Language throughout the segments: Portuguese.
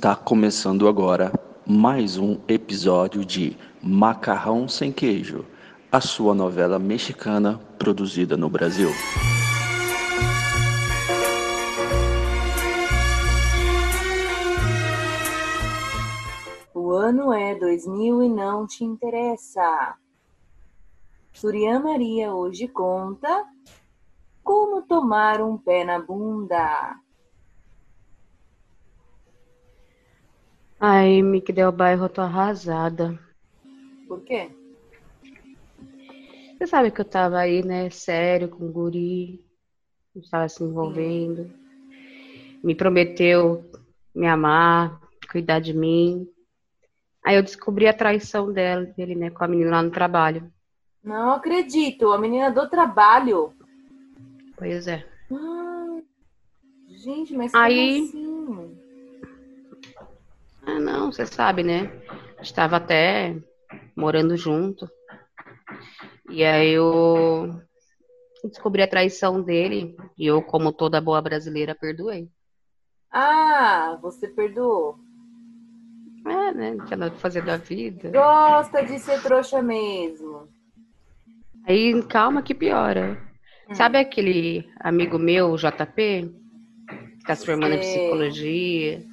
Está começando agora mais um episódio de Macarrão Sem Queijo, a sua novela mexicana produzida no Brasil. O ano é 2000 e não te interessa. Surian Maria hoje conta como tomar um pé na bunda. Ai, Mick Del Bairro, eu tô arrasada. Por quê? Você sabe que eu tava aí, né, sério, com o guri, não estava se envolvendo. Me prometeu me amar, cuidar de mim. Aí eu descobri a traição dela, dele, né, com a menina lá no trabalho. Não acredito, a menina do trabalho. Pois é. Ah, gente, mas Aí- como assim? Ah, não, você sabe, né? Estava até morando junto. E aí eu descobri a traição dele e eu, como toda boa brasileira, perdoei. Ah, você perdoou. É, né? Não tinha nada pra fazer da vida. Gosta de ser trouxa mesmo. Aí, calma que piora. Sabe aquele amigo meu, o JP, que tá se formando em psicologia,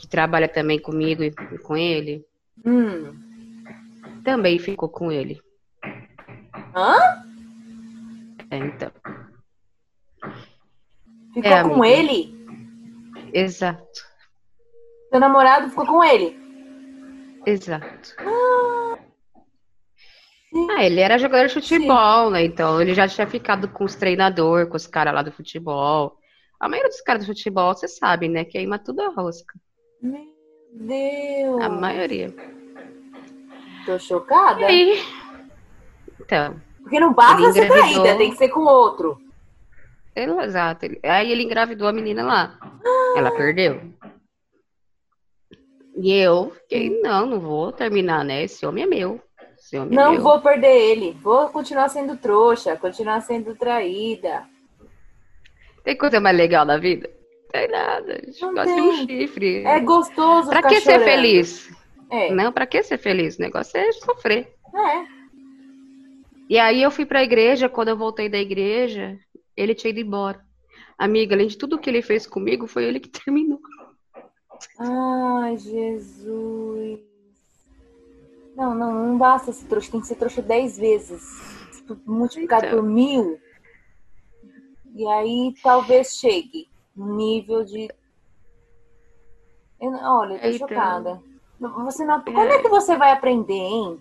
que trabalha também comigo e com ele? Hum. Também ficou com ele. Hã? É, então. Ficou É, com amiga. ele? Exato, Seu namorado ficou com ele? exato. Ah, ele era jogador de futebol, né? Então ele já tinha ficado com os treinadores, com os caras lá do futebol. A maioria dos caras do futebol, você sabe, né? Queima tudo a rosca. Meu Deus. A maioria. Tô chocada. E aí? Então, Porque não basta ser traída, tem que ser com outro. ele, exato. ele- aí ele engravidou a menina lá. Ela perdeu. E eu fiquei, não, não vou terminar, né? Esse homem é meu. Esse homem é Não meu. vou perder ele. Vou continuar sendo trouxa, continuar sendo traída. Tem coisa mais legal na vida? Tem nada. Gosta de um chifre. É gostoso Pra que ser chorando. feliz? É. Não, pra que ser feliz? O negócio é sofrer. É. E aí eu fui pra igreja, quando eu voltei da igreja, ele tinha ido embora. Amiga, além de tudo que ele fez comigo, foi ele que terminou. Ai, Jesus. Não, não, não basta ser trouxa, tem que ser trouxa dez vezes. Multiplicado Então. por mil. E aí talvez chegue nível de. Eu- olha, eu tô Então. chocada. Você não... Quando é que você vai aprender, hein?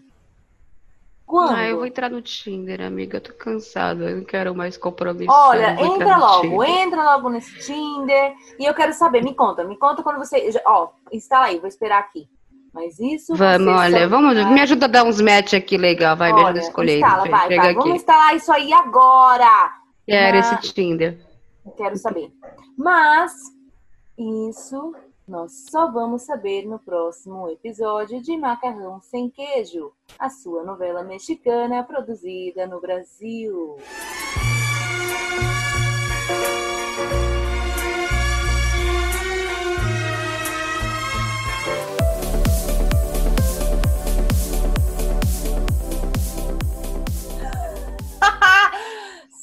Quando? Ah, eu vou entrar no Tinder, amiga. Eu tô cansada. Eu não quero mais compromisso. Olha, entra logo, Tinder. entra logo nesse Tinder. E eu quero saber, me conta, me conta quando você. Ó, instala aí, vou esperar aqui. Mas isso. Vamos, olha, só vamos, vai- me ajuda a dar uns match aqui legal, vai, me ajuda a Olha, escolher. Instala, vai, vai. Vamos instalar isso aí agora. Quero Na- esse Tinder. Quero saber. Mas isso nós só vamos saber no próximo episódio de Macarrão Sem Queijo, a sua novela mexicana produzida no Brasil.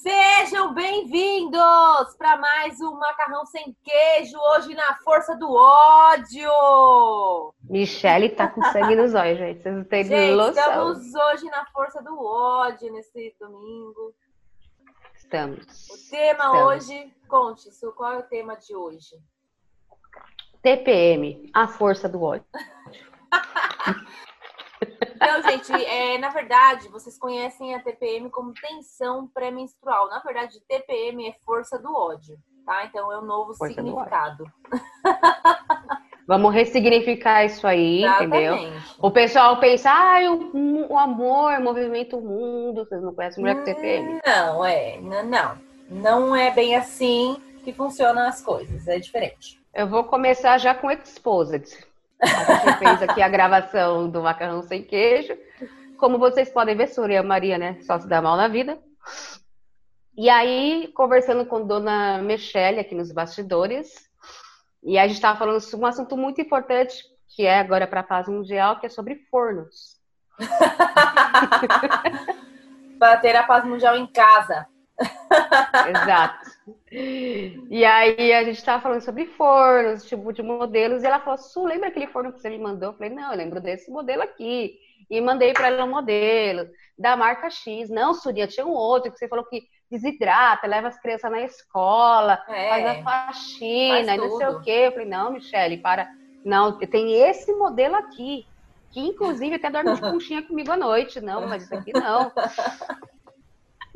Sejam bem-vindos para mais um Macarrão Sem Queijo, hoje na força do ódio. Michele tá com sangue nos olhos, gente. Vocês não têm Gente, noção. estamos hoje na força do ódio nesse domingo. Estamos. O tema Estamos. hoje, conte, Su, qual é o tema de hoje? TPM, a força do ódio. Então, gente, é, na verdade, vocês conhecem a TPM como tensão pré-menstrual. Na verdade, TPM é força do ódio, tá? Então é um novo Força do significado. Vamos ressignificar isso aí, entendeu? Exatamente. O pessoal pensa, ah, o, o amor movimenta o mundo. Vocês não conhecem mulher com TPM? Não, é, n- não. Não é bem assim que funcionam as coisas, é diferente. Eu vou começar já com Exposed. A gente fez aqui a gravação do Macarrão Sem Queijo. Como vocês podem ver, Surya Maria, né? Só se dá mal na vida. E aí, conversando com Dona Michele aqui nos bastidores, E a gente estava falando sobre um assunto muito importante, que é agora para a paz mundial, que é sobre fornos. para ter a paz mundial em casa. Exato. E aí a gente estava falando sobre fornos, tipo de modelos, e ela falou: Su, lembra aquele forno que você me mandou? Eu falei, não, eu lembro desse modelo aqui. E mandei para ela um modelo da marca X. Não, Suria, tinha um outro que você falou que desidrata, leva as crianças na escola, é, faz a faxina, faz não sei o quê. Eu falei, não, Michele, para. Não, tem esse modelo aqui, que inclusive até dorme de conchinha comigo à noite. Não, mas isso aqui não.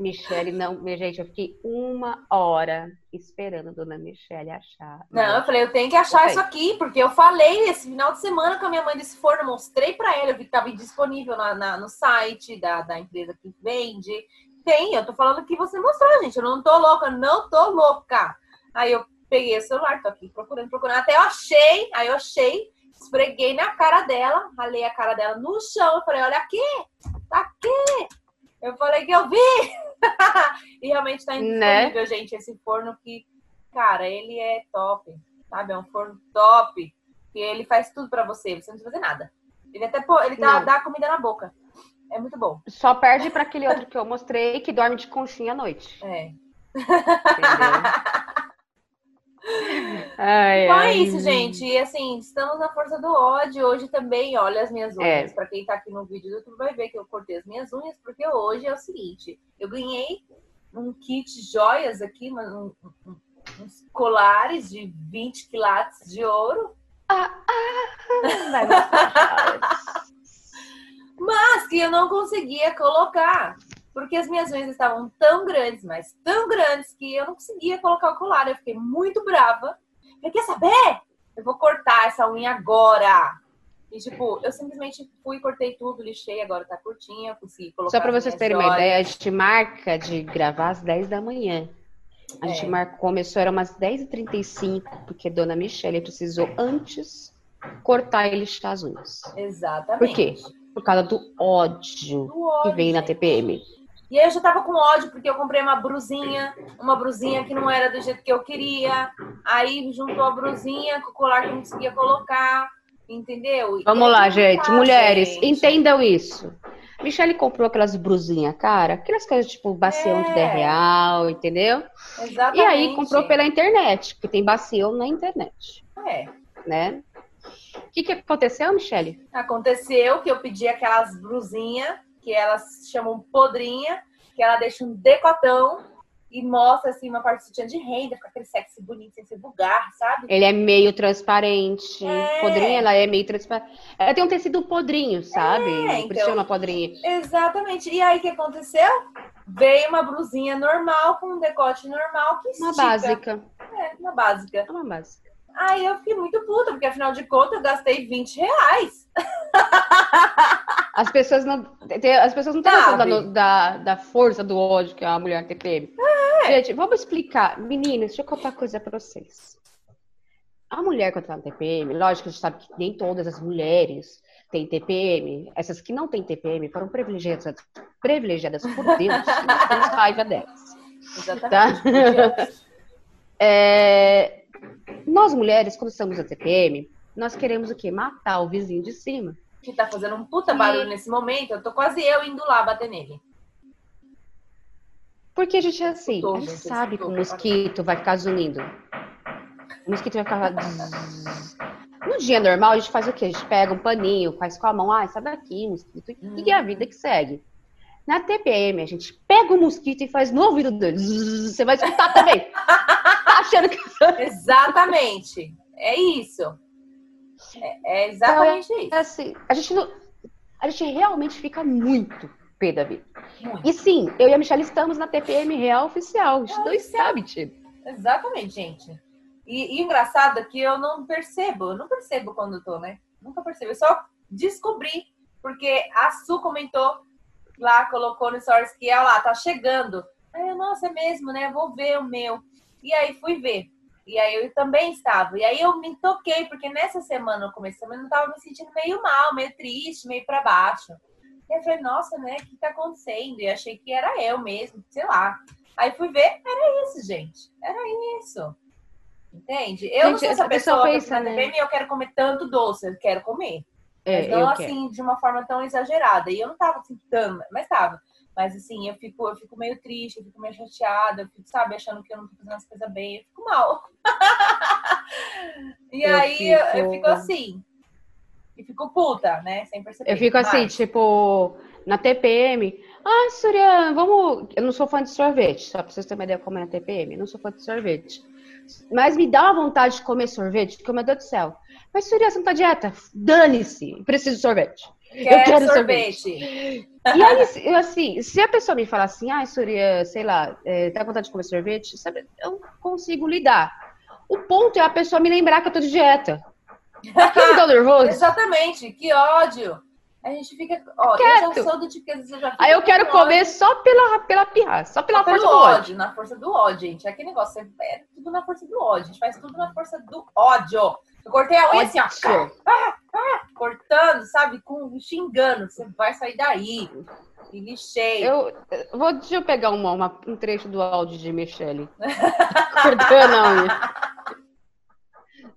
Michele, não, minha gente, eu fiquei uma hora esperando a dona Michele achar. Não, eu falei, eu tenho que achar isso aqui, porque eu falei esse final de semana com a minha mãe desse forno, mostrei para ela, eu vi que estava disponível na, na, no site da, da empresa que vende. Tem, eu tô falando que você mostrou, gente. Eu não tô louca, não tô louca. Aí eu peguei o celular, tô aqui procurando, procurando. Até eu achei, aí eu achei, esfreguei na cara dela, ralei a cara dela no chão. Eu falei, olha aqui, tá aqui. Eu falei que eu vi. e realmente tá incrível, né? gente, esse forno que, cara, ele é top, sabe? É um forno top. E ele faz tudo para você, você não precisa fazer nada. Ele até pô, ele dá, dá comida na boca. É muito bom. Só perde para aquele outro que eu mostrei que dorme de conchinha à noite. É. Ai, então é ai. é isso, gente. E assim, estamos na força do ódio. Hoje também, olha as minhas unhas. É. Para quem tá aqui no vídeo do YouTube vai ver que eu cortei as minhas unhas, porque hoje é o seguinte: eu ganhei um kit joias aqui, um, um, uns colares de 20 quilates de ouro. Ah, ah, mas que eu não conseguia colocar. Porque as minhas unhas estavam tão grandes, mas tão grandes, que eu não conseguia colocar o colar. Eu fiquei muito brava. Eu quer saber? Eu vou cortar essa unha agora. E, tipo, eu simplesmente fui, cortei tudo, lixei, agora tá curtinha, consegui colocar. Só pra vocês terem uma ideia, a gente marca de gravar às 10 da manhã. A é. gente marcou, começou, era umas 10h35, porque Dona Michelle precisou antes cortar e lixar as unhas. Exatamente. Por quê? Por causa do ódio, do ódio que vem na TPM. E aí eu já tava com ódio, porque eu comprei uma brusinha, uma brusinha que não era do jeito que eu queria. Aí juntou a brusinha com o colar que eu não conseguia colocar, entendeu? Vamos lá, gente. Tá, Mulheres, gente. entendam isso. Michelle comprou aquelas brusinhas, cara, aquelas coisas tipo bacião é. de 10 real, entendeu? Exatamente. E aí comprou pela internet, porque tem bacião na internet. É. Né? O que, que aconteceu, Michelle? Aconteceu que eu pedi aquelas brusinhas, que elas chamam podrinha, que ela deixa um decotão e mostra assim uma parte de renda, com aquele sexy bonito, sem ser vulgar, sabe? Ele é meio transparente. É. Podrinha, ela é meio transparente. Ela tem um tecido podrinho, sabe? É, então, Por isso chama podrinha. Exatamente. E aí o que aconteceu? Veio uma blusinha normal, com um decote normal que estica. Uma básica. É, uma básica. Uma básica. Aí eu fiquei muito puta, porque afinal de contas eu gastei 20 reais. As pessoas não. As pessoas não estão falando da, da força do ódio que é a mulher TPM. É. Gente, vamos explicar. Meninas, deixa eu contar uma coisa pra vocês. A mulher quando tá no TPM, lógico que a gente sabe que nem todas as mulheres têm TPM. Essas que não têm TPM foram privilegiadas, privilegiadas por Deus. nós temos raiva delas. Exatamente. Tá? É, nós mulheres, quando estamos na TPM, nós queremos o quê? Matar o vizinho de cima. Que tá fazendo um puta barulho e... nesse momento. Eu tô quase eu indo lá bater nele. Porque a gente é assim, a gente, gente sabe que o mosquito vai ficar zunindo. O mosquito vai ficar. No dia normal, a gente faz o quê? A gente pega um paninho, faz com a mão, ah, sai daqui, mosquito, hum. e é a vida que segue. Na TPM, a gente pega o mosquito e faz no ouvido dele. Você vai escutar também. achando que. Exatamente. É isso. É, é exatamente então, é, isso. Assim, a gente não, a gente realmente fica muito pé da vida. E sim, eu e a Michelle estamos na TPM real oficial. Os dois sabem. Exatamente, gente. E, e engraçado é que eu não percebo, eu não percebo quando eu tô, né? Nunca percebo. Eu só descobri, porque a Su comentou lá, colocou no stories que ela lá tá chegando. Aí eu, nossa, é mesmo, né? Vou ver o meu. E aí fui ver. E aí eu também estava. E aí eu me toquei, porque nessa semana, no começo da semana, eu estava me sentindo meio mal, meio triste, meio para baixo. E eu falei, nossa, né, o que tá acontecendo? E achei que era eu mesmo, sei lá. Aí fui ver, era isso, gente. Era isso. Entende? Eu não Gente, sou essa pessoa pessoa que pensa, na né? Eu quero comer tanto doce, eu quero comer. É, Mas não assim, de uma forma tão exagerada. E eu não tava assim tão, mas tava. Mas assim, eu fico, eu fico meio triste, eu fico meio chateada, eu fico, sabe, achando que eu não tô fazendo as coisas bem, eu fico mal. e Eu aí eu, eu fico- fico assim. E fico puta, né? Sem perceber. Eu fico assim, Mas- tipo, na TPM. Ah, Surya, vamos. Eu não sou fã de sorvete, só pra vocês terem uma ideia como é na TPM. Eu não sou fã de sorvete. Mas me dá uma vontade de comer sorvete, porque, meu Deus do céu. Mas, Surya, você não tá dieta? Dane-se, preciso de sorvete. Quero quero sorvete. E aí, eu, assim, se a pessoa me falar assim, ah, Surya, sei lá, é, tá com vontade de comer sorvete, sabe, eu consigo lidar. O ponto é a pessoa me lembrar que eu tô de dieta. Aquilo me dá nervoso. Exatamente, que ódio. A gente fica. Ó, eu Quieto. já sou do tipo que às vezes eu já Aí eu quero com ódio. comer só pela, pela pirra, só pela pelo força do ódio. ódio, na força do ódio, gente. É aquele negócio, é tudo na força do ódio. A gente faz tudo na força do ódio. Eu cortei a unha assim, ó, Ódio. cortando, sabe, com xingando. Você vai sair daí. E lixei. Eu, eu vou, deixa eu pegar uma, uma- um trecho do áudio de Michelle. Cortando a unha.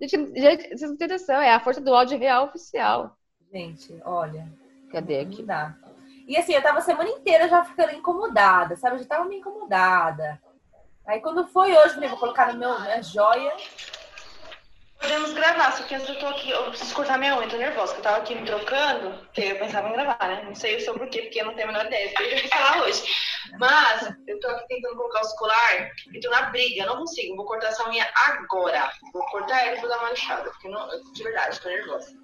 Gente, gente, vocês não têm noção, é a força do áudio real oficial. Gente, olha. Cadê aqui? dá. E assim, eu tava a semana inteira já ficando incomodada, sabe? Eu já tava meio incomodada. Aí quando foi hoje, eu falei, vou colocar no meu minha joia. Podemos gravar, só que eu tô aqui, eu preciso cortar minha unha, tô nervosa, que eu tava aqui me trocando, porque eu pensava em gravar, né? Não sei sobre o quê, porque eu não tenho a menor ideia, eu já falar hoje. Mas eu tô aqui tentando colocar os colar e tô na briga, eu não consigo, vou cortar essa unha agora. Vou cortar ela e vou dar uma lixada, porque não, eu- de verdade, tô nervosa.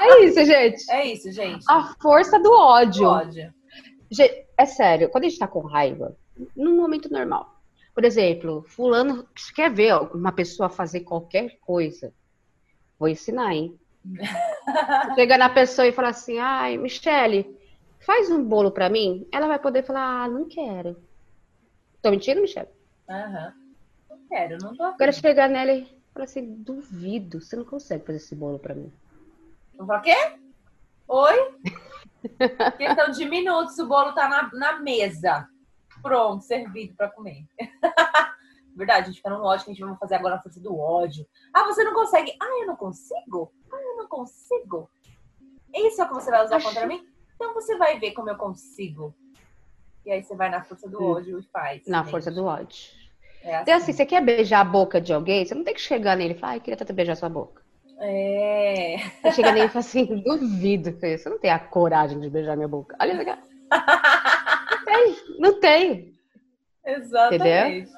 É isso, gente. É isso, gente. A força do ódio. ódio. Gente, é sério, quando a gente tá com raiva, num momento normal. Por exemplo, fulano quer ver uma pessoa fazer qualquer coisa. Vou ensinar, hein? Chega na pessoa e fala assim, ai, Michele, faz um bolo pra mim. Ela vai poder falar, ah, não quero. Tô mentindo, Michele? Aham. Não quero, não tô. Agora chegar nela e falar assim, duvido, você não consegue fazer esse bolo pra mim. Vou falar, quê? Oi? Questão de minutos, o bolo tá na, na mesa. Pronto, servido pra comer. Verdade, a gente fica num ódio que a gente vai fazer agora a força do ódio. Ah, você não consegue. Ah, eu não consigo? Ah, eu não consigo. Isso é o que você vai usar Acho- contra mim? Então você vai ver como eu consigo. E aí você vai na força do Hum. ódio e faz. Na gente. força do ódio. É Então, assim, você quer beijar a boca de alguém, você não tem que chegar nele e falar, ai, queria tanto beijar sua boca. É. Você chega nele e fala assim, duvido, filho, você não tem a coragem de beijar minha boca. Olha, legal. Não tem, não tem. Exatamente.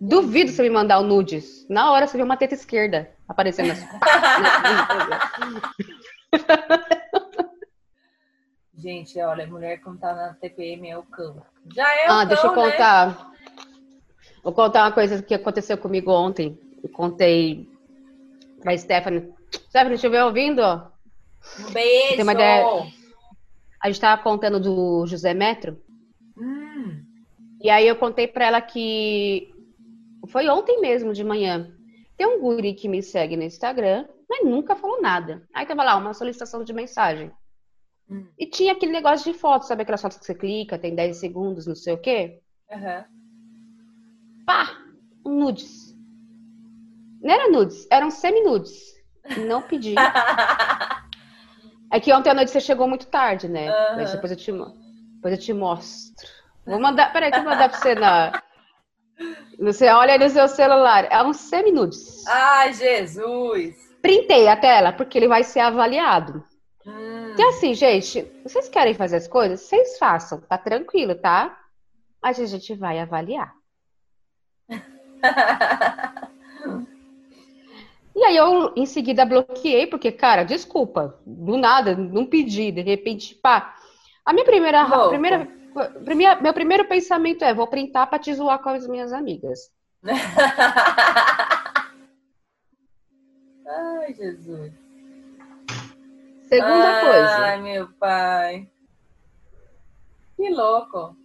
Duvido você me mandar o nudes. Na hora você vê uma teta esquerda aparecendo assim. Gente, olha, mulher quando tá na TPM é o cão. Já é o Ah, cão, deixa eu né? contar. Vou contar uma coisa que aconteceu comigo ontem. Eu contei pra Stephanie. Stephanie, estiver ouvindo? Um beijo. Tem uma ideia? A gente tava contando do José Metro. Hum, E aí eu contei pra ela que foi ontem mesmo de manhã. Tem um guri que me segue no Instagram, mas nunca falou nada. Aí tava lá uma solicitação de mensagem. Hum. E tinha aquele negócio de foto, sabe aquelas fotos que você clica, tem 10 segundos, não sei o quê? aham. Pá, um nudes. Não era nudes, eram semi-nudes. Não pedi. É que ontem à noite você chegou muito tarde, né? Aham. Mas depois eu te, depois eu te mostro. Vou mandar, peraí, que eu vou mandar pra você na. Você olha no seu celular. É um semi-nudes. Ai, Jesus. Printei a tela, porque ele vai ser avaliado. Hum. Então, assim, gente, vocês querem fazer as coisas? Vocês façam, tá tranquilo, tá? Mas a gente vai avaliar. E aí eu em seguida bloqueei, porque, cara, desculpa, do nada, não pedi, de repente, pá. A minha primeira, Louco. primeira, primeira- meu primeiro pensamento é, vou printar pra te zoar com as minhas amigas. Ai, Jesus. Segunda coisa, Ai, meu pai. Que louco.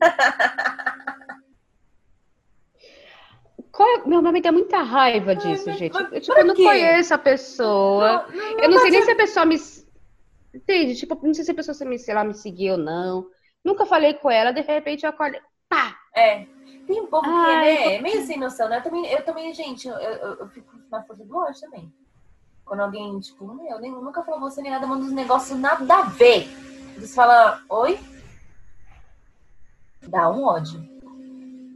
qual é- meu nome dá muita raiva disso, mas- gente. Eu, tipo, eu não quê? conheço a pessoa. Não, não, Eu não sei nem mas- se a pessoa me. Entende? Tipo, não sei se a pessoa se me, se ela me seguiu ou não. Nunca falei com ela, de repente eu acordo. Pá! É. Tem um povo que Ai, né, é meio sem noção, né? Eu também, eu também gente, eu, eu, eu fico na força do ódio também. Quando alguém, tipo, meu, nem, nunca falou você nem nada, manda uns negócios nada a ver. Eles falam, oi? Dá um ódio.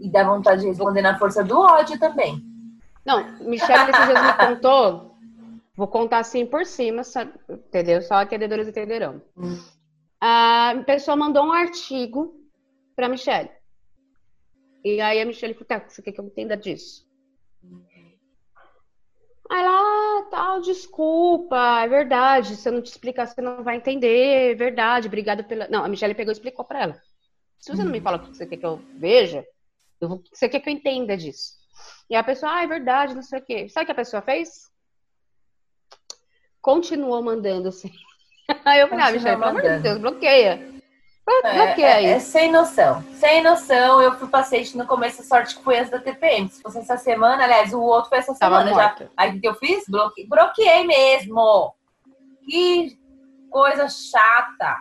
E dá vontade de responder na força do ódio também. Não, Michelle esses dias me contou. Vou contar assim por cima, só- entendeu? Só entendedores entenderão. Hum. A pessoa mandou um artigo pra Michelle. E aí a Michelle falou, tá, você quer que eu entenda disso? Aí ela, ah, tal, desculpa, é verdade. Se eu não te explicar, você não vai entender, é verdade, obrigada pela. Não, a Michelle pegou e explicou pra ela. Se você não me fala o que você quer que eu veja, vou... você quer que eu entenda disso? E a pessoa, ah, é verdade, não sei o quê. Sabe o que a pessoa fez? Continuou mandando assim. Aí eu falei, ah, Michelle, pelo amor de. Deus, bloqueia. É, Bloqueia é, aí. é sem noção. Sem noção, eu fui paciente no começo, a sorte que foi antes da TPM. Se fosse essa semana, aliás, o outro foi essa Tava semana já. Aí o que eu fiz? Bloqueei, bloqueei mesmo. Que coisa chata.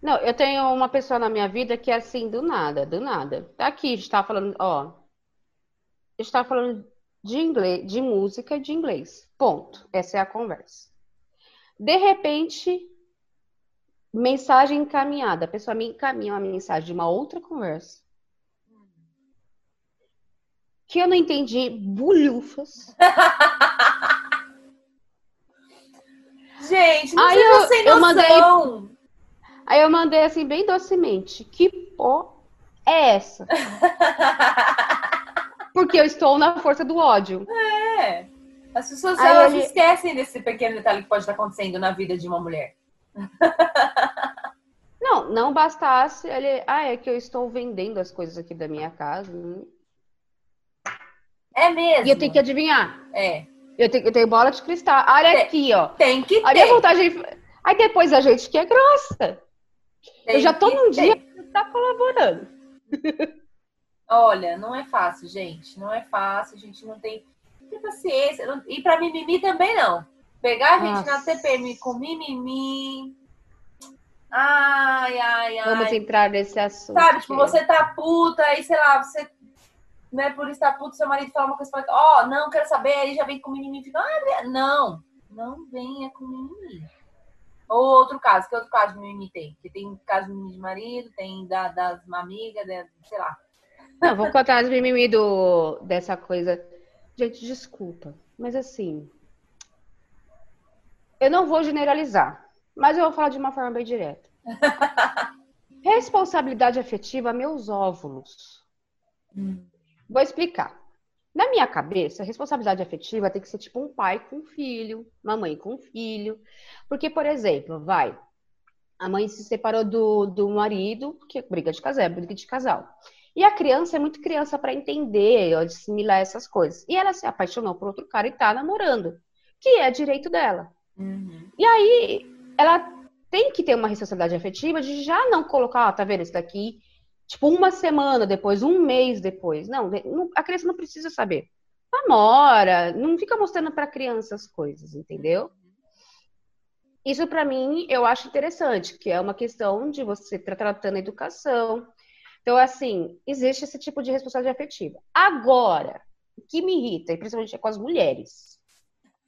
Não, eu tenho uma pessoa na minha vida que é assim, do nada, do nada. Tá aqui, a gente tá falando, ó. A gente tá falando de inglês, de música e de inglês. Ponto. Essa é a conversa. De repente, mensagem encaminhada. A pessoa me encaminha uma mensagem de uma outra conversa. Que eu não entendi bulhufas. Gente, não Aí eu- eu mandei-. Aí eu mandei assim, bem docemente. Que pó é essa? Porque eu estou na força do ódio. É. As pessoas Aí elas ele- esquecem desse pequeno detalhe que pode estar acontecendo na vida de uma mulher. Não, não bastasse ele. Ah, é que eu estou vendendo as coisas aqui da minha casa. É mesmo. E eu tenho que adivinhar. É. Eu tenho, eu tenho bola de cristal. Olha Tem. aqui, ó. Tem que Olha a ter. vontade de... Aí depois a gente que é grossa. Tem eu já tô que num dia que tá colaborando. Olha, não é fácil, gente. Não é fácil. A gente não tem, não tem paciência. Não- E pra mimimi também não. Pegar a gente na Nossa. TPM com mimimi. Ai, ai, ai. Vamos entrar nesse assunto. Sabe, tipo, você tá puta, aí, sei lá, você. Né, por estar puto, seu marido fala uma coisa, ó, não, quero saber, aí já vem com mimimi, fica, ah, não, não venha com mimimi. Ou outro caso, que outro caso de mimimi tem? Que tem caso de mimimi de marido, tem da, das amigas, sei lá. Não, vou contar as mimimi do, dessa coisa. Gente, desculpa, mas assim. Eu não vou generalizar, mas eu vou falar de uma forma bem direta. Responsabilidade afetiva, meus óvulos. Vou explicar. Na minha cabeça, responsabilidade afetiva tem que ser tipo um pai com um filho, uma mãe com um filho. Porque, por exemplo, vai, a mãe se separou do, do marido, porque briga de casal, é briga de casal. E a criança é muito criança para entender, ou assimilar essas coisas. E ela se apaixonou por outro cara e tá namorando, que é direito dela. Uhum. E aí, ela tem que ter uma responsabilidade afetiva de já não colocar, ó, tá vendo isso daqui? Tipo, uma semana depois, um mês depois. Não, não- a criança não precisa saber. Namora, não fica mostrando pra criança as coisas, entendeu? Isso pra mim eu acho interessante, que é uma questão de você estar tratando a educação. Então, assim, existe esse tipo de responsabilidade afetiva. Agora, o que me irrita, e principalmente é com as mulheres,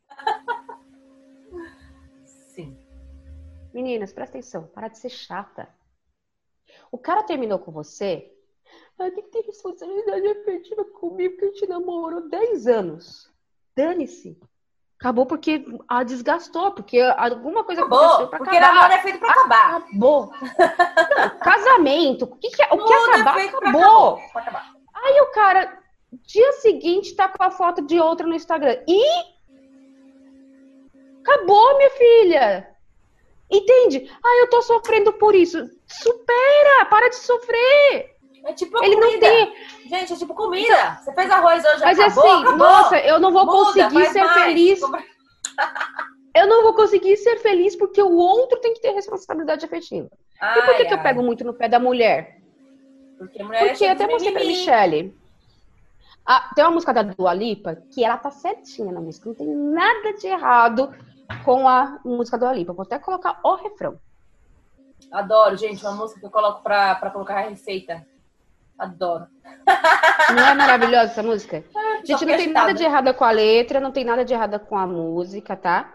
Sim. Meninas, presta atenção, para de ser chata. O cara terminou com você, ah, tem que ter responsabilidade afetiva comigo, que a gente namorou 10 anos. Dane-se. Acabou porque a desgastou, porque alguma coisa aconteceu Acabou, pra porque acabar. namoro é feito pra acabar. Acabou. Não, casamento, o que, que é- o que é acabar, pra acabou. pra acabar. Aí o cara, dia seguinte, tá com a foto de outra no Instagram. E acabou, minha filha. Entende? Ah, eu tô sofrendo por isso. Supera, para de sofrer. É tipo Ele não comida. tem. Gente, é tipo comida. Você fez arroz hoje, Mas acabou, assim, acabou. nossa, eu não vou Muda, conseguir ser mais. feliz. Eu não vou conseguir ser feliz porque o outro tem que ter responsabilidade afetiva. e por que, Ai, que eu ai. pego muito no pé da mulher? Porque mulher é Porque até mostrei pra. Michelle. Ah, tem uma música da Dua Lipa que ela tá certinha na música. Não tem nada de errado com a música da Dua Lipa. Vou até colocar o refrão. Adoro, gente, uma música que eu coloco pra, pra colocar a receita. Adoro. Não é maravilhosa essa música? Só Gente, não tem nada agitada. de errado com a letra, não tem nada de errado com a música, tá?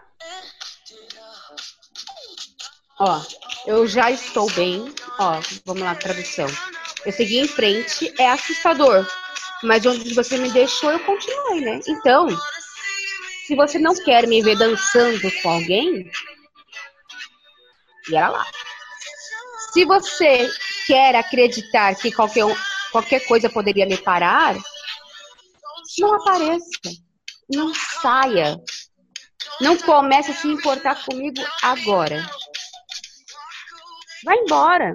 Ó, eu já estou bem. Ó, vamos lá, tradução. Eu segui em frente, é assustador. Mas onde você me deixou, eu continuei, né? Então, se você não quer me ver dançando com alguém, e era lá. Se você quer acreditar que qualquer, qualquer coisa poderia me parar, não apareça. Não saia. Não comece a se importar comigo agora. Vai embora.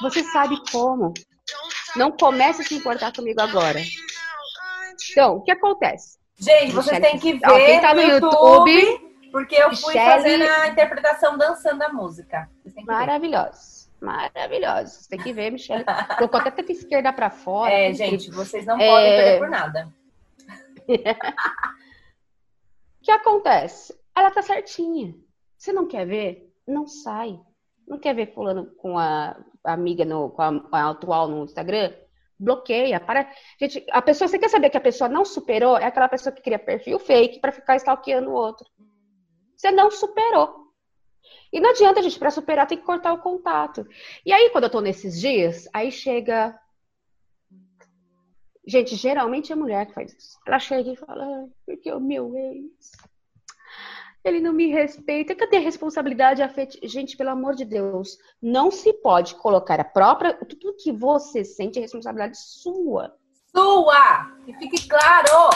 Você sabe como. Não comece a se importar comigo agora. Então, o que acontece? Gente, vocês Michele- têm que Ó, ver quem tá no YouTube, porque eu fui Michele- fazendo a interpretação dançando a música. Ver. Maravilhosos. Você tem que ver, Michelle. Colocou até teta esquerda pra fora. É, que gente, vocês não É. podem perder por nada. O que acontece? Ela tá certinha. Você não quer ver? Não sai. Não quer ver fulano com a amiga, no, com, a, com a atual no Instagram? Bloqueia. Para... Gente, a pessoa, você quer saber que a pessoa não superou? É aquela pessoa que cria perfil fake pra ficar stalkeando o outro. Você não superou. E não adianta, gente, pra superar tem que cortar o contato. E aí, quando eu tô nesses dias, aí chega. Gente, geralmente é mulher que faz isso. Ela chega e fala, "Ai, porque o meu ex. Ele não me respeita. Cadê a responsabilidade afetiva? Gente, pelo amor de Deus, não se pode colocar a própria. Tudo que você sente é responsabilidade sua. Sua! Que fique claro!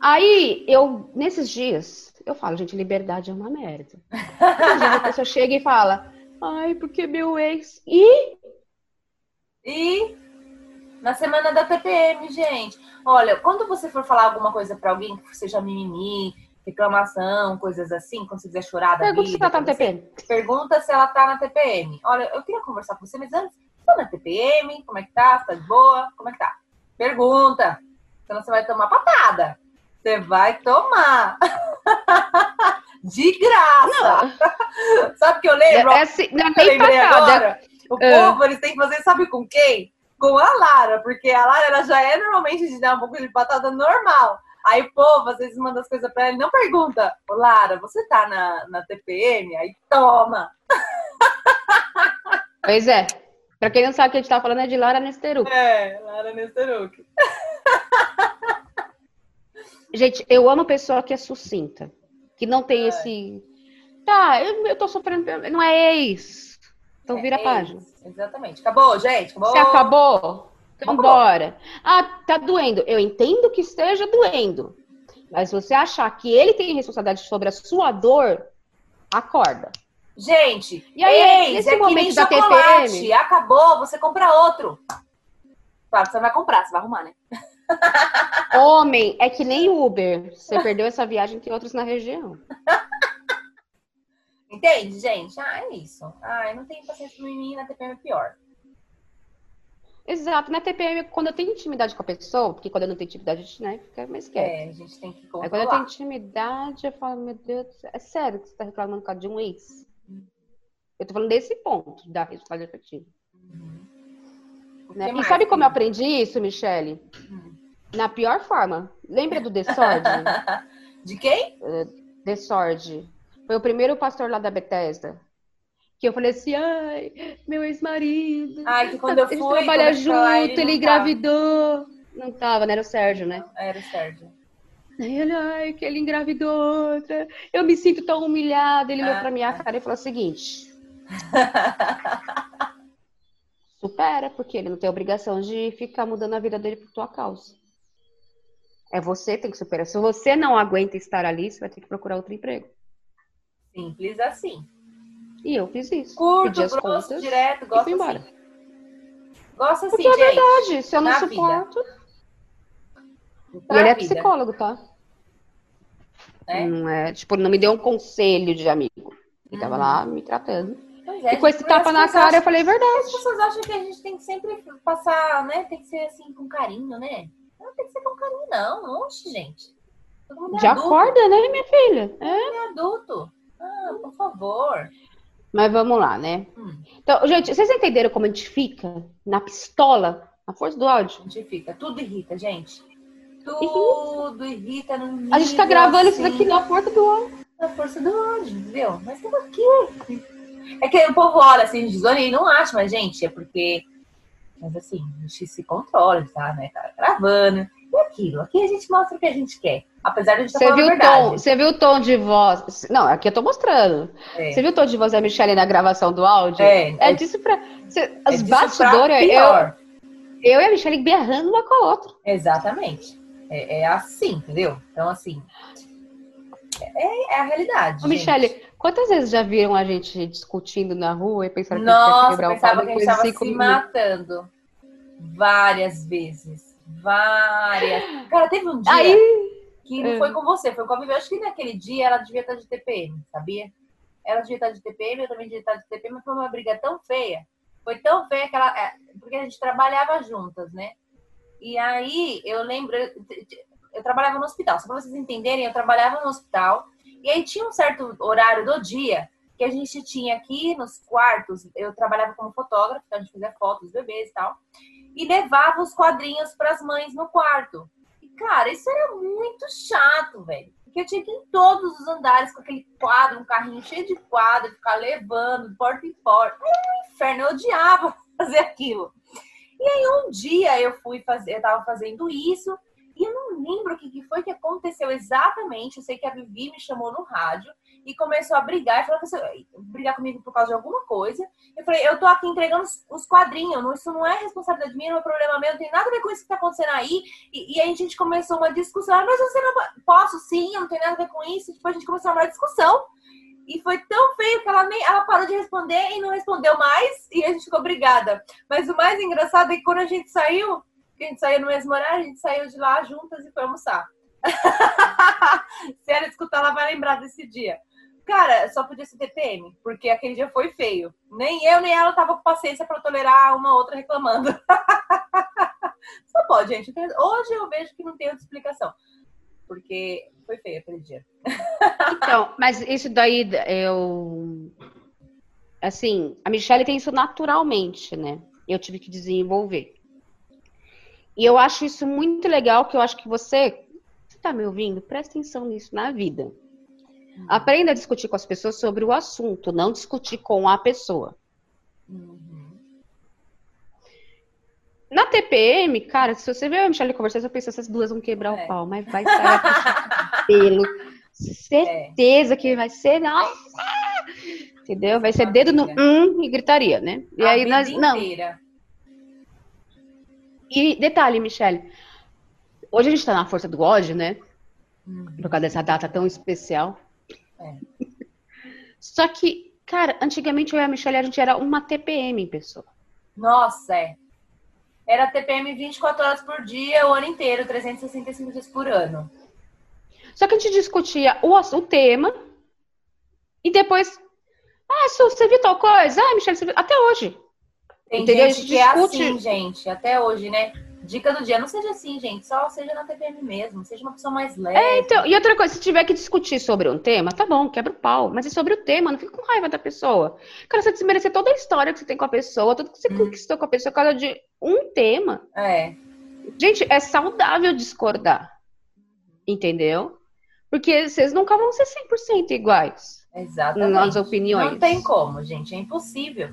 Aí, eu, nesses dias, eu falo, gente, liberdade é uma merda. A pessoa chega e fala, ai, porque meu ex. E E na semana da TPM, gente. Olha, quando você for falar alguma coisa pra alguém que seja mimimi, reclamação, coisas assim, quando você quiser chorar da pergunta se vida, ela tá você, TPM. pergunta se ela tá na TPM. Olha, eu queria conversar com você, mas antes, tá na TPM? Como é que tá? Tá de boa? Como é que tá? Pergunta. Senão você vai tomar patada. Você vai tomar. de graça. Sabe o que eu lembro? É, assim, não é nem agora. O É. povo, eles têm que fazer, sabe com quem? Com a Lara, porque a Lara ela já é normalmente de dar um pouco de patada normal. Aí o povo, às vezes, manda as coisas pra ela e não pergunta. Ô, Lara, você tá na, na TPM? Aí toma. Pois é. Pra quem não sabe o que a gente tá falando é de Lara Nesteru. É, Lara Nesteruk. Gente, eu amo pessoa que é sucinta. Que não tem esse. Tá, eu, eu tô sofrendo. Não é ex. Então vira a página. Exatamente. Acabou, gente. Acabou. Se acabou, então Acabou. bora. Ah, tá doendo. Eu entendo que esteja doendo. Mas se você achar que ele tem responsabilidade sobre a sua dor, acorda. Gente, E aí, ex, nesse é momento da chocolate. TPM? Acabou, você compra outro. Claro, você vai comprar, você vai arrumar, né? Homem é que nem Uber. Você perdeu essa viagem, tem outros na região. Entende, gente? Ah, é isso. Ah, eu não tenho paciência com mim, na TPM é pior. Exato. Na TPM, quando eu tenho intimidade com a pessoa, porque quando eu não tenho intimidade, a gente né, fica mais quieto. É, a gente tem que Aí quando eu controlar. tenho intimidade, eu falo, meu Deus, é sério que você tá reclamando por causa de um ex? Eu tô falando desse ponto da responsabilidade afetiva. Que Né? E mais, sabe como eu aprendi isso, Michele? Hum. Na pior forma. Lembra do The Sword? De quem? The Sword. Foi o primeiro pastor lá da Bethesda. Que eu falei assim, ai, meu ex-marido. Ai, que quando eu fui, trabalha comecei a falar, junto, ele ele, engravidou. Não tava, né? Era o Sérgio, né? Era o Sérgio. Aí ele, ai, que ele engravidou outra. Eu me sinto tão humilhada. Ele olhou Ah, pra minha cara e falou o seguinte: supera, porque ele não tem obrigação de ficar mudando a vida dele por tua causa. É você que tem que superar. Se você não aguenta estar ali, você vai ter que procurar outro emprego. Simples assim. E eu fiz isso. Curto, Pedi as grosso, contas direto, e gosto embora. assim. Gosto assim, Porque é gente. verdade, se eu não suporto. Pra E ele é vida, psicólogo, tá? né? Não é, tipo, não me deu um conselho de amigo. Ele tava Uhum. lá me tratando. É, E com esse tapa na cara, eu acham- falei, verdade. As pessoas acham que a gente tem que sempre passar, né? Tem que ser assim, com carinho, né? Não tem que ser com carinho, não. Oxe, gente. Já adulto. acorda, né, minha filha? É. Adulto. Ah, por favor. Mas vamos lá, né? Hum. Então, gente, vocês entenderam como a gente fica na pistola A força do áudio. A gente fica. Tudo irrita, gente. Tudo irrita A gente tá gravando assim, isso daqui na força do áudio. na força do ódio, entendeu? Mas tudo aqui. É que o povo olha assim, olha, e não acha, mas, gente, é porque. Mas assim, a gente se controla, tá, né? Tá gravando. E aquilo. Aqui a gente mostra o que a gente quer. Apesar de a gente estar Você falando viu, o tom, você viu o tom de voz? Não, aqui eu tô mostrando. É. Você viu o tom de voz da Michelle na gravação do áudio? É, É é- disso pra. Você, É pra bastidores, eu, pior. eu e a Michelle berrando uma com a outra. Exatamente. É, é assim, entendeu? Então, assim. É, é a realidade. Ô. Michelle, quantas vezes já viram a gente discutindo na rua e pensaram que a gente ia Nossa, pensava que a gente depois de estava cinco se minutos? matando. Várias vezes. Várias. Cara, teve um dia Aí, que não É. foi com você, foi com a Vivi. Acho que naquele dia ela devia estar de TPM, sabia? Ela devia estar de TPM, eu também devia estar de TPM, mas foi uma briga tão feia. Foi tão feia que ela. é, Porque a gente trabalhava juntas, né? E aí eu lembro. Eu, eu trabalhava no hospital. Só pra vocês entenderem, eu trabalhava no hospital. E aí tinha um certo horário do dia que a gente tinha aqui nos quartos. Eu trabalhava como fotógrafa, então a gente fazia fotos dos bebês e tal. E levava os quadrinhos para as mães no quarto. E, cara, isso era muito chato, velho. Porque eu tinha que ir em todos os andares com aquele quadro, um carrinho cheio de quadro, ficar levando, porta em porta. Era um inferno, eu odiava fazer aquilo. E aí um dia eu fui fazer, eu tava fazendo isso, e eu não lembro o que, foi que aconteceu exatamente. Eu sei que a Vivi me chamou no rádio e começou a brigar, e falou que você- brigar comigo por causa de alguma coisa. Eu falei, eu tô aqui entregando os, os quadrinhos, isso não é responsabilidade minha, não é problema meu, não tem nada a ver com isso que tá acontecendo aí. E, e aí a gente começou uma discussão, "Ah, mas você não po- posso sim, eu não tem nada a ver com isso. Tipo, a gente começou uma discussão. E foi tão feio que ela nem ela parou de responder e não respondeu mais, e a gente ficou brigada. Mas o mais engraçado é que quando a gente saiu, que a gente saiu no mesmo horário, a gente saiu de lá juntas e foi almoçar. Se ela escutar, ela vai lembrar desse dia. Cara, só podia ser TPM, porque aquele dia foi feio. Nem eu, nem ela tava com paciência pra tolerar uma outra reclamando. Só pode, gente. Hoje eu vejo que não tem outra explicação. Porque foi feio aquele dia. Então, mas isso daí eu. Assim, a Michelle tem isso naturalmente, né? Eu tive que desenvolver. E eu acho isso muito legal, que eu acho que você. Você tá me ouvindo? Presta atenção nisso na vida. Aprenda a discutir com as pessoas sobre o assunto, não discutir com a pessoa. Na TPM, cara, se você ver a Michelle conversar, você pensa, essas duas vão quebrar É. o pau, mas vai sair pelo. Certeza que vai ser. Nossa! Entendeu? Vai ser dedo no hum e gritaria, né? E A aí nós. Não. inteira. E detalhe, Michelle. Hoje a gente tá na força do ódio, né? Por causa dessa data tão especial. É. Só que, cara, antigamente eu e a Michelle, a gente era uma TPM em pessoa. Nossa, é. Era TPM 24 horas por dia, o ano inteiro, 365 dias por ano. Só que a gente discutia o, o tema e depois. Ah, Su, você viu tal coisa? Ah, Michelle, você viu? Até hoje. Tem Entendeu? Gente que é discute- assim, gente, até hoje, né? Dica do dia, não seja assim, gente. Só seja na TPM mesmo. Seja uma pessoa mais leve. Então, e outra coisa, se tiver que discutir sobre um tema, tá bom, quebra o pau. Mas é sobre o tema, não fica com raiva da pessoa. Cara, você desmerecer toda a história que você tem com a pessoa, tudo que você conquistou com a pessoa por causa de um tema. É. Gente, é saudável discordar. Entendeu? Porque vocês nunca vão ser 100% iguais Exatamente. nas opiniões. Não tem como, gente. É impossível.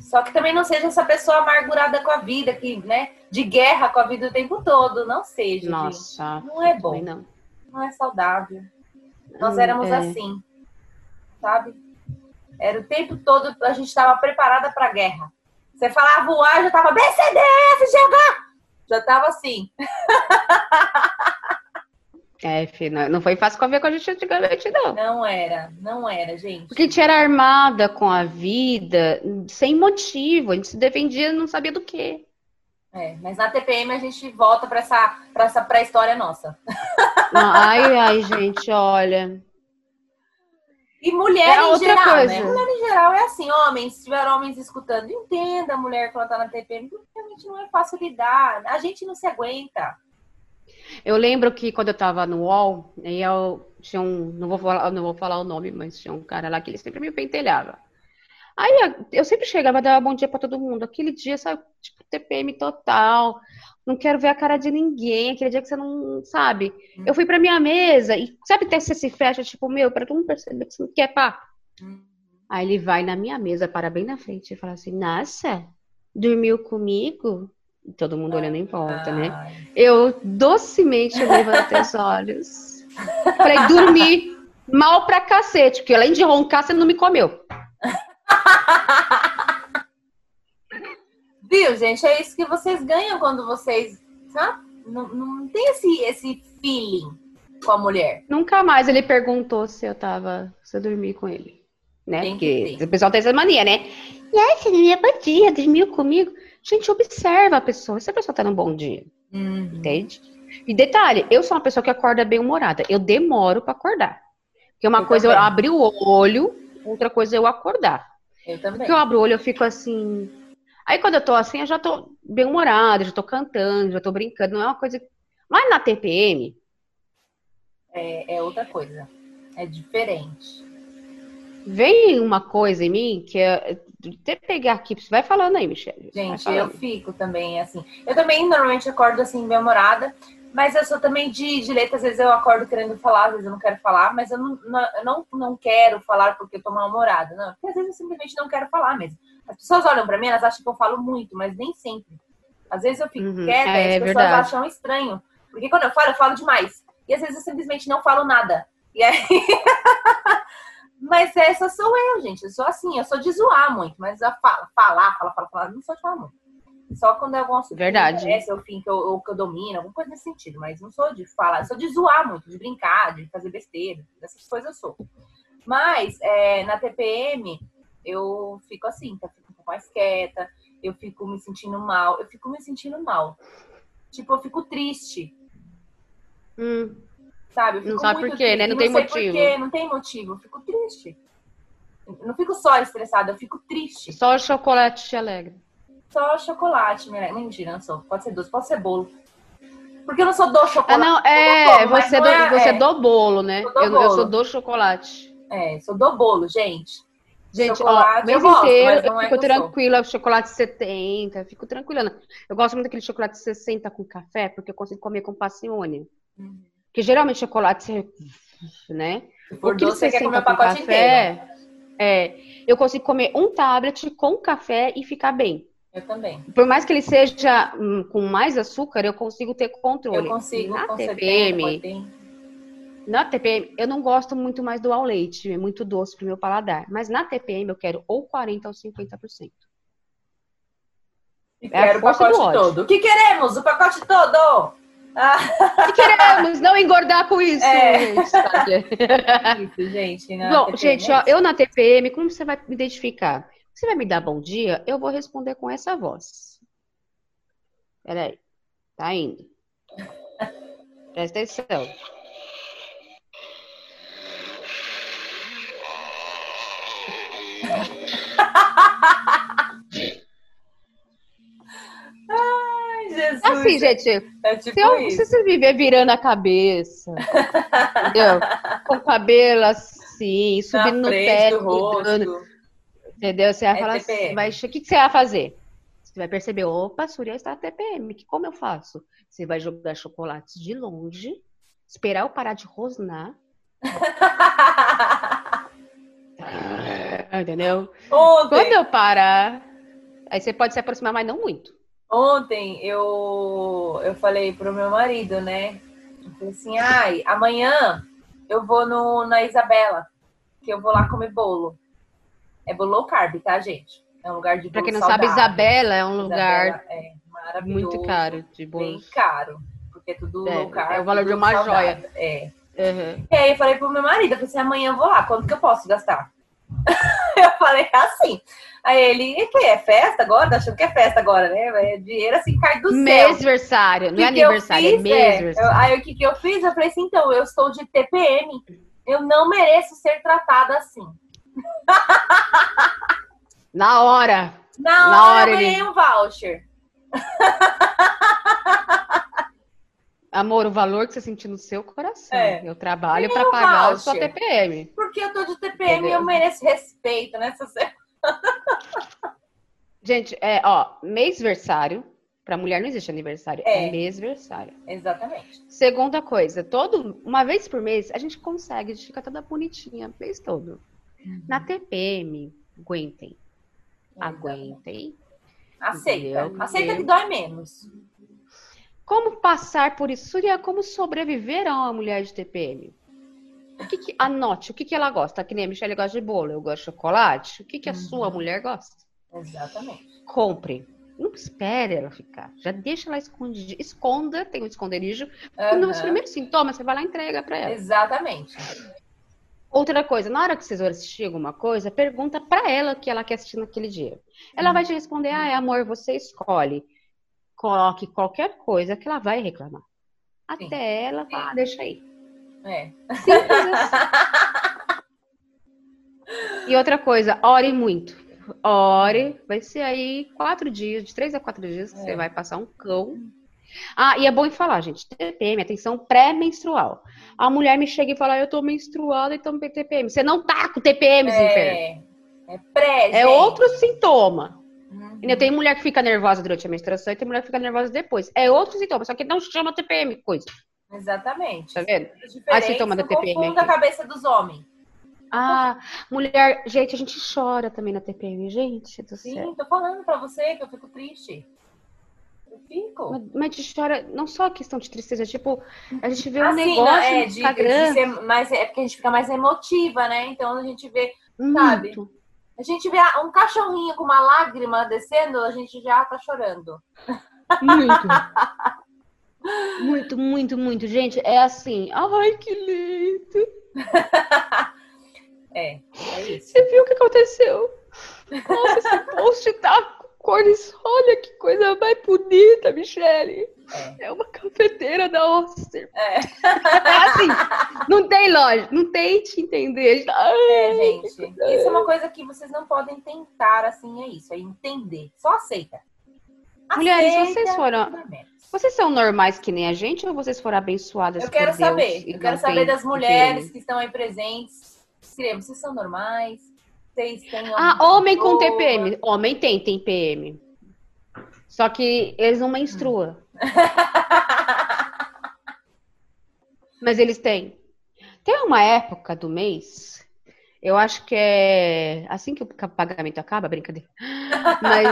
Só que também não seja essa pessoa amargurada com a vida, que, né? De guerra com a vida o tempo todo. Não seja. gente. Nossa, Não é bom. não. Não é saudável. Nós Hum, éramos é. assim. Sabe? Era o tempo todo, a gente estava preparada para a guerra. Você falava o A, já tava BCDF, GH! Já tava assim. É, filho, não- foi fácil conviver com a gente antigamente, não. Não era, não era, gente. Porque a gente era armada com a vida, sem motivo. A gente se defendia não sabia do quê. É, mas na TPM a gente volta para essa, pra essa pré-história nossa. Ai, ai, gente, olha. E mulher É em outra geral, coisa. né? Mulher em geral é assim, homens, se tiver homens escutando, entenda a mulher quando tá na TPM, porque realmente não é fácil lidar. A gente não se aguenta. Eu lembro que quando eu tava no UOL, aí eu tinha um. Não vou falar, não vou falar o nome, mas tinha um cara lá que ele sempre me pentelhava. Aí eu sempre chegava e dava bom dia pra todo mundo. Aquele dia, sabe, tipo, TPM total. Não quero ver a cara de ninguém. Aquele dia que você não sabe. Eu fui pra minha mesa e sabe até você se fecha, tipo, meu, pra todo mundo perceber que você não quer pá. Aí ele vai na minha mesa, para bem na frente e fala assim: Nossa, dormiu comigo? Todo mundo olhando em volta, né? Eu docemente levantei os olhos. Falei, dormi mal pra cacete, porque além de roncar, você não me comeu. Viu, gente? É isso que vocês ganham quando vocês. Sabe? Não, não tem esse, esse feeling com a mulher. Nunca mais ele perguntou se eu tava, se eu dormi com ele. Né? Tem Porque o pessoal tem essa mania, né? E aí, você dia, dormiu comigo. Gente, observa a pessoa. Se a pessoa tá num bom dia, Uhum. entende? E detalhe, eu sou uma pessoa que acorda bem humorada. Eu demoro pra acordar. Porque uma Eu coisa é eu também. abrir o olho, outra coisa é eu acordar. Eu também. Porque eu abro o olho, eu fico assim. Aí quando eu tô assim, eu já tô bem humorada, já tô cantando, já tô brincando. Não é uma coisa. Mas na TPM, É, é outra coisa. É diferente. vem uma coisa em mim que é. Até pegar aqui, você vai falando aí, Michelle. Gente, eu fico também assim. Eu também normalmente acordo assim, bem humorada, mas eu sou também de, de letra. Às vezes eu acordo querendo falar, às vezes eu não quero falar, mas eu não, não, não, quero falar porque eu tô mal-humorada. Não, porque às vezes eu simplesmente não quero falar mesmo. As pessoas olham pra mim, elas acham que eu falo muito, mas nem sempre. Às vezes eu fico Uhum, quieta é, e as é pessoas verdade. acham estranho. Porque quando eu falo, eu falo demais. E às vezes eu simplesmente não falo nada. E aí. mas essa sou eu, gente. Eu sou assim, eu sou de zoar muito, mas eu falo, falar, falar, falar, falar, não sou de falar muito. Só quando é algum assunto Verdade. que interessa, ou fim que eu, ou que eu domino, alguma coisa nesse sentido. Mas não sou de falar, eu sou de zoar muito, de brincar, de fazer besteira. Essas coisas eu sou. Mas é, na TPM, eu fico assim, eu fico um pouco mais quieta, eu fico me sentindo mal, eu fico me sentindo mal. Tipo, eu fico triste, Hum, sabe? Eu Não sabe por quê, né? Não tem motivo. Não tem motivo, eu fico triste. Eu não fico só estressada, eu fico triste. só o chocolate te alegra. Só chocolate, né? Mentira, não sou. Pode ser doce, pode ser bolo. Porque eu não sou do Ah, chocolate. não, Eu é, como, mas você, não do, é- você é. do bolo, né? Do Eu, eu bolo. sou do chocolate. É, sou do bolo, gente. Gente, Chocolate ó, o eu mês gosto, inteiro eu não é fico eu tranquila, chocolate 70, fico tranquila. Eu gosto muito daquele chocolate 60 com café, porque eu consigo comer com parcimônia. Uhum. Porque geralmente chocolate, você- né? Se for Aquele doce, você quer comer o pacote inteiro. é, eu consigo comer um tablet com café e ficar bem. Eu também. Por mais que ele seja hum, com mais açúcar, eu consigo ter controle. Eu consigo Na TPM, 70, 80. Na TPM, eu não gosto muito mais do ao leite, é muito doce pro meu paladar. Mas na TPM eu quero ou 40% ou 50%. E É quero o pacote todo. O que queremos? O pacote todo! Ah, queremos não engordar com isso, É. gente. sabe? isso, gente. na Bom, TPM, gente, é ó, eu na TPM, como você vai me identificar? Você vai me dar bom dia? Eu vou responder com essa voz. Peraí. Tá indo. Presta atenção. Ai, Jesus. Assim, gente, é tipo se, eu, se você viver virando a cabeça, entendeu? Com o cabelo assim, subindo no teto, rosto. entendeu? Você vai É falar TPM. assim, o que, que você vai fazer? Você vai perceber, opa, Surya está TPM, que como eu faço? Você vai jogar chocolates de longe, esperar eu parar de rosnar, entendeu? Ontem, Quando eu parar, aí você pode se aproximar, mas não muito. Ontem eu, eu falei pro meu marido, né? Eu falei assim, ai, amanhã eu vou no, na Isabela, que eu vou lá comer bolo. É bolo low carb, tá, gente? É um lugar de bolo Pra quem não saudável. sabe, Isabela é um lugar Isabela é maravilhoso. muito caro de Bem bolos. caro. Porque é tudo É, low carb. é o valor de uma saudável. joia. É. Uhum. E aí eu falei pro meu marido, eu falei assim, amanhã eu vou lá, quanto que eu posso gastar? eu falei assim. Aí ele, que é festa agora? Tá achando que é festa agora, né? É dinheiro assim, cai do céu. Mêsversário, não é Que eu aniversário, é fiz? mêsversário. eu- aí o que, que eu fiz? Eu falei assim, então, eu estou de TPM. Eu não mereço ser tratada assim. Na hora. Na hora, Na hora eu ele- ganhei um voucher. Amor, o valor que você sentir no seu coração. É. Eu trabalho pra o pagar a sua? TPM. Porque eu tô de TPM e Entendeu? eu mereço respeito, né? Se você- Gente, é, ó, mêsversário. Pra mulher não existe aniversário, é, É. mêsversário. Exatamente. Segunda coisa, todo, uma vez por mês, a gente consegue, a gente fica toda bonitinha, o mês todo. Na TPM, aguentem. Aguentem. Aceita. Entendeu? Aceita que dói menos. Como passar por isso? Surya, como sobreviver a uma mulher de TPM? O que que- anote, o que, que ela gosta? Que nem a Michelle gosta de bolo, eu gosto de chocolate. O que, que a Uhum. sua mulher gosta? Exatamente. Compre. Não espere ela ficar. Já deixa ela escondida. Esconda, tem um esconderijo. E nos Aham. primeiros sintomas, você vai lá e entrega pra ela. Exatamente. Outra coisa, na hora que vocês forem assistir alguma coisa, pergunta pra ela o que ela quer assistir naquele dia. Ela vai te responder, ah, amor, você escolhe. Coloque qualquer coisa que ela vai reclamar. Sim. Até ela falar, ah, deixa aí. É. Assim. E outra coisa, ore muito. Ore, vai ser aí quatro dias, de três a quatro dias, que É. você vai passar um cão. Ah, e é bom falar, gente, TPM, atenção, pré-menstrual. A mulher me chega e fala, eu tô menstruada e tô com TPM. Você não tá com TPM. É, é pré, É gente. outro sintoma. Uhum. Tem mulher que fica nervosa durante a menstruação e tem mulher que fica nervosa depois. É outro sintoma, só que não chama TPM, coisa. Exatamente. Tá vendo? Diferente, Aí você toma da TPM confunda a cabeça dos homens. Ah, mulher, gente, a gente chora também na TPM, gente do céu. Sim, tô falando pra você que eu fico triste. Eu fico. Mas, mas a gente chora não só a questão de tristeza, tipo, a gente vê um Assim, negócio não, é, no de, de ser mais, é porque a gente fica mais emotiva, né? Então a gente vê, muito. sabe? a gente vê um cachorrinho com uma lágrima descendo, a gente já tá chorando. Muito. muito, muito, muito. Gente, é assim. Ai, que lindo. É, é isso. Você viu o que aconteceu? Nossa, esse post tá com cores. Olha que coisa mais bonita, Michele. É. É uma cafeteira da Oster. É. É assim, não tem lógica, não tente entender. Ai, É, gente, isso é uma coisa que vocês não podem tentar, assim, é isso, é entender. Só aceita. Mulheres, Aceita, vocês foram-. Vocês são normais que nem a gente ou vocês foram abençoadas Eu quero saber, eu quero saber das mulheres que estão aí presentes. Vocês são normais? Vocês têm Ah, homem com boa? TPM. Homem tem, tem PM. Só que eles não menstruam. Mas eles têm. Tem uma época do mês, eu acho que é assim que o pagamento acaba, brincadeira. Mas.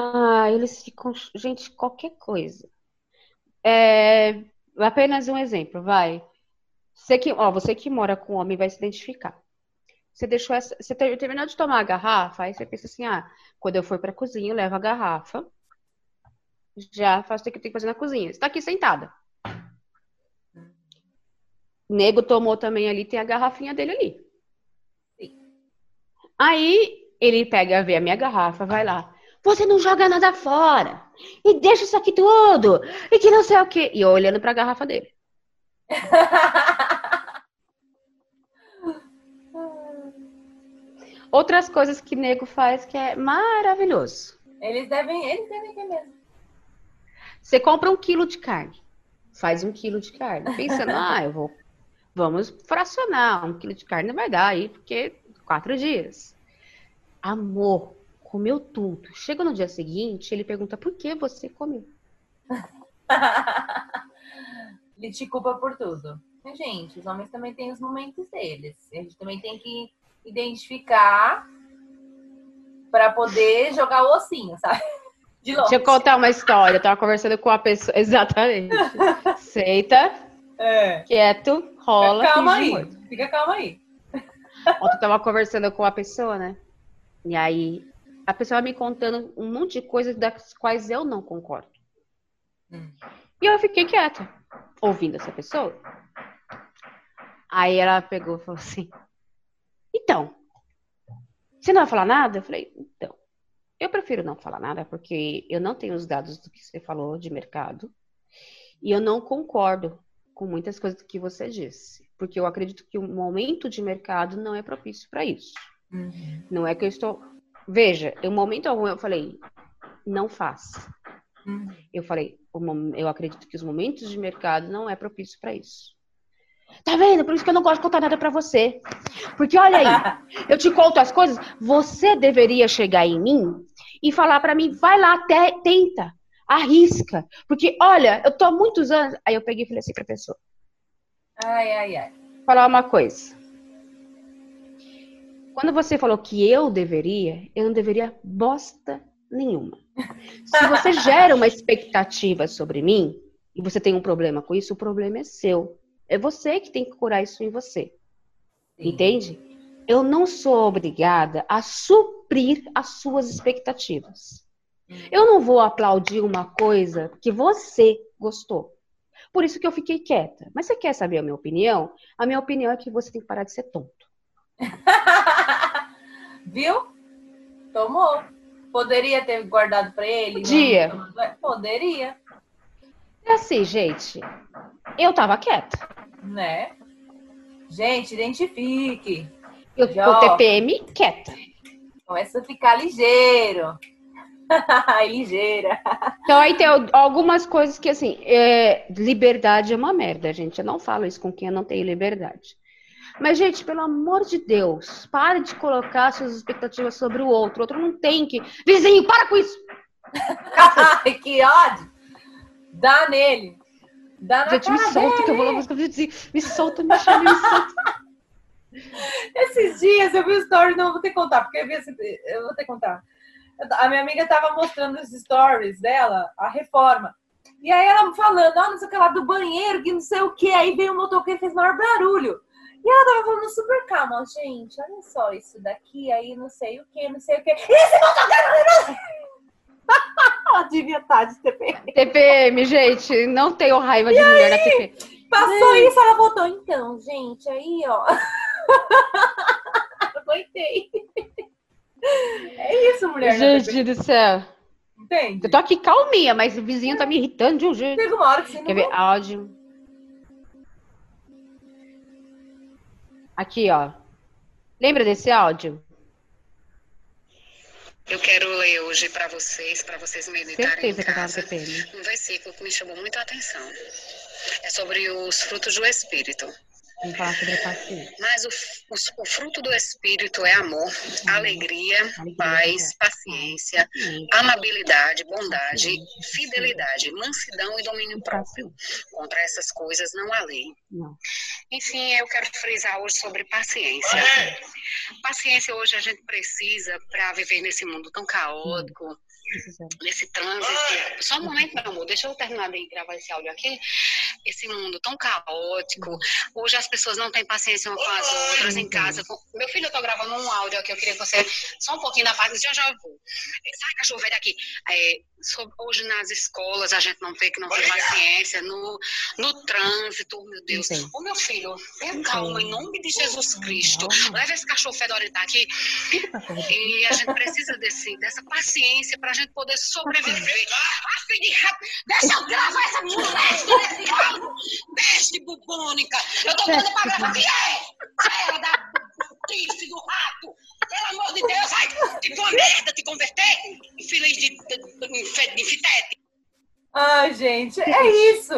Ah, eles ficam. Gente, qualquer coisa. É, apenas um exemplo, vai. Você que, ó, você que mora com homem vai se identificar. Você deixou essa. Você ter- terminou de tomar a garrafa, aí você pensa assim: ah, quando eu for pra cozinha, eu levo a garrafa. Já faço o que tenho que fazer na cozinha. Você tá aqui sentada. Nego tomou também ali, tem a garrafinha dele ali. Aí ele pega, vê a minha garrafa, vai lá. Você não joga nada fora. E deixa isso aqui tudo. E que não sei o quê. E eu olhando pra garrafa dele. Outras coisas que nego faz que é maravilhoso. Eles devem, eles devem ter mesmo. Você compra um quilo de carne. Faz um quilo de carne. Pensando, ah, eu vou. Vamos fracionar. Um quilo de carne vai dar aí, porque quatro dias. Amor, comeu tudo. Chega no dia seguinte, ele pergunta por que você comeu. Ele te culpa por tudo. Gente, os homens também têm os momentos deles. A gente também tem que identificar para poder jogar o ossinho, sabe? De longe. Deixa eu contar uma história. Eu tava conversando com a pessoa. Exatamente. Seita, É. quieto, rola. Calma finge aí. morto. Fica calma aí. Ontem eu tava conversando com a pessoa, né? E aí a pessoa me contando um monte de coisas das quais eu não concordo. Hum. E eu fiquei quieta, ouvindo essa pessoa. Aí ela pegou e falou assim: Então, você não vai falar nada? Eu falei: Então, eu prefiro não falar nada, porque eu não tenho os dados do que você falou de mercado. E eu não concordo com muitas coisas que você disse. Porque eu acredito que o momento de mercado não é propício para isso. Uhum. Não é que eu estou. Veja, em momento algum eu falei: Não faça. Uhum. Eu falei, eu acredito que os momentos de mercado não é propício para isso. Tá vendo? Por isso que eu não gosto de contar nada pra você. Porque olha aí, eu te conto as coisas, você deveria chegar em mim e falar pra mim, vai lá, te- tenta, arrisca. Porque, olha, eu tô há muitos anos. Aí eu peguei e falei assim pra pessoa: Ai, ai, ai. falar uma coisa. Quando você falou que eu deveria, eu não deveria bosta nenhuma. Se você gera uma expectativa sobre mim e você tem um problema com isso, o problema é seu. É você que tem que curar isso em você. Sim. Entende? Eu não sou obrigada a suprir as suas expectativas. Eu não vou aplaudir uma coisa que você gostou. Por isso que eu fiquei quieta. Mas você quer saber a minha opinião? A minha opinião é que você tem que parar de ser tonto. Viu? Tomou. Poderia ter guardado pra ele? Podia. Não, Poderia, É assim, gente. Eu tava quieta. né? Gente, identifique. Eu Já, ó. TPM quieta. Começa a ficar ligeiro. Ligeira. Então aí tem al- algumas coisas que, assim, é, liberdade é uma merda, gente. Eu não falo isso com quem eu não tenho liberdade. Mas, gente, pelo amor de Deus, pare de colocar suas expectativas sobre o outro. O outro não tem que. Vizinho, para com isso! Ai, que ódio. Dá nele. Dá na gente, me solta, que eu vou lá dele. buscar vizinho. Me solta, me chama, me solta. Esses dias eu vi o story, não vou ter que contar, porque eu vi esse, eu vou ter que contar. A minha amiga tava mostrando os stories dela, a reforma. E aí ela falando, ah, não sei o que lá, do banheiro, que não sei o que. Aí veio um motoqueiro e fez maior barulho. E ela tava falando super calma, gente, olha só isso daqui, aí não sei o que, não sei o que. E esse motoqueiro! ela devia estar de TP. TPM, gente, não tenho raiva de mulher na TPM. Passou isso, ela voltou. Então, gente, aí, ó. Aguentei. É isso, mulher. TP. Gente do céu. Entende? Eu tô aqui calminha, mas o vizinho tá me irritando de um jeito. Chega uma hora que você não Quer ver? Áudio. Aqui, ó. Lembra desse áudio? Eu quero ler hoje para vocês, para vocês meditarem Certeza em que casa, TPM. um versículo que me chamou muito a atenção. É sobre os frutos do Espírito. Vamos falar sobre a paciência. Mas o, os- o fruto do Espírito é amor, alegria, Alegria, paz, paciência, amabilidade, bondade, Paciência, fidelidade, mansidão e domínio próprio. Contra essas coisas não há lei. Não. Enfim, eu quero frisar hoje sobre paciência. Paciência hoje a gente precisa para viver nesse mundo tão caótico. Nesse trânsito. Só um momento, meu amor, deixa eu terminar de gravar esse áudio aqui. Esse mundo tão caótico. Hoje as pessoas não têm paciência umas com as outras em casa. Meu filho, eu tô gravando um áudio aqui, eu queria que você. Só um pouquinho da paz, já já vou. É, Sai, cachorro velho daqui. É, sobre- hoje nas escolas a gente não vê que não tem paciência. No, no trânsito, meu Deus. Ô, meu filho, tenha calma, em nome de Jesus Cristo. Leva esse cachorro fedorento aqui. E a gente precisa desse, dessa paciência pra gente poder sobreviver. Rato, deixa eu gravar essa desse áudio. Peste bubônica. Eu tô doida pra gravar. Que é? Fera da putice do rato. Pelo amor de Deus, ai, tipo uma merda te converter. Infeliz de, de, de, de fitete. Ai, gente, é isso.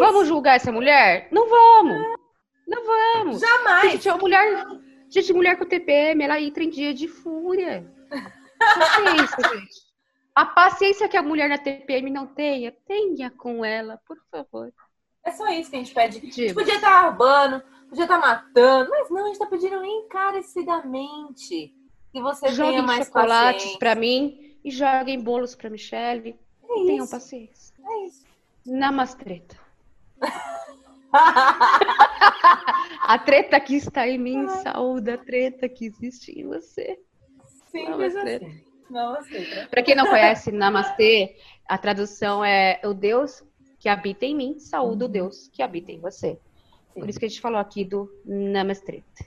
Vamos julgar essa mulher? Não vamos. Não vamos. Jamais. Gente, a mulher, gente, mulher com TPM, ela entra em dia de fúria. Paciência, gente. A paciência que a mulher na TPM não tenha, tenha com ela, por favor. É só isso que a gente pede. A gente podia estar roubando, podia estar matando, mas não, a gente tá pedindo encarecidamente que você tenha Joguem mais chocolates pra mim e joguem bolos pra Michelle. É Tenham isso, paciência. é isso. Namastreta. A treta que está em mim saúda a treta que existe em você. Simples Namastê. assim. Namastê. Para quem não conhece Namastê, a tradução é o Deus que habita em mim, saúda o Deus que habita em você. Por isso que a gente falou aqui do Namastreta.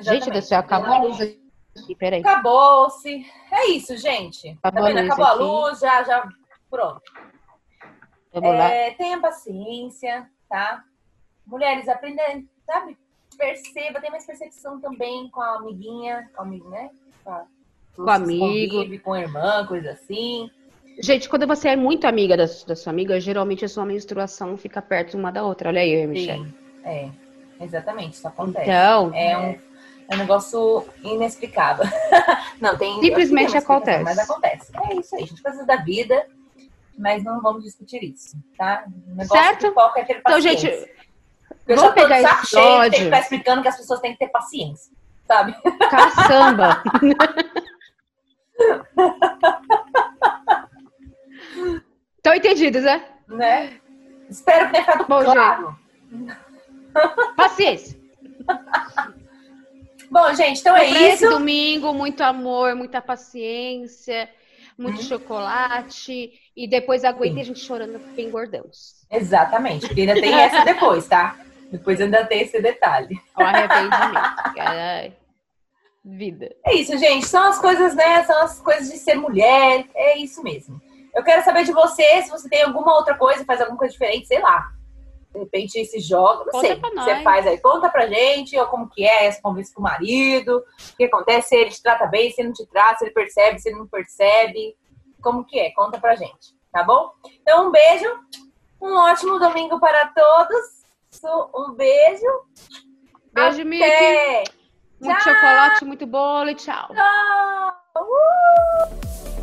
Gente do céu, acabou a luz aqui. Peraí. Acabou-se. É isso, gente. Acabou tá a vendo? luz Acabou a luz, já, já. Pronto. É, tenha paciência, tá? Mulheres, aprendem, sabe? Perceba, tem mais percepção também com a amiguinha, com a amigo, né? Com, a, Com amigo. convive, com irmã, coisa assim. Gente, quando você é muito amiga da, da sua amiga, geralmente a sua menstruação fica perto uma da outra. Olha aí, Michelle. Sim. É. Exatamente, isso acontece. Então, É um, é um negócio inexplicável. Não, tem. Simplesmente tem acontece. Mas acontece. É isso aí, gente. Coisas da vida. Mas não vamos discutir isso, tá? Certo? é então gente, Eu vamos de pegar esse cheio de ter que ficar explicando que as pessoas têm que ter paciência, sabe? caçamba. Estão entendidos, né? né? Espero que tenha ficado Bom, claro. Paciência. Bom, gente, então é esse isso. domingo, muito amor, muita paciência, muito Hum. chocolate. E depois aguenta a gente chorando porque engordamos. Exatamente, porque ainda tem essa depois, tá? Depois ainda tem esse detalhe. O arrependimento. Caralho. Vida. É isso, gente. São as coisas, né? São as coisas de ser mulher. É isso mesmo. Eu quero saber de você, se você tem alguma outra coisa, faz alguma coisa diferente, sei lá. De repente se joga, não Conta sei. Você faz aí, conta pra gente, ou como que é, se conversa com o marido, o que acontece, se ele te trata bem, se ele não te trata, se ele percebe, se ele não percebe. Como que é? Conta pra gente, tá bom? Então, um beijo, um ótimo domingo para todos. Um beijo. Beijo. Até. Muito Tchau. chocolate, muito bolo e tchau. Tchau. Uh!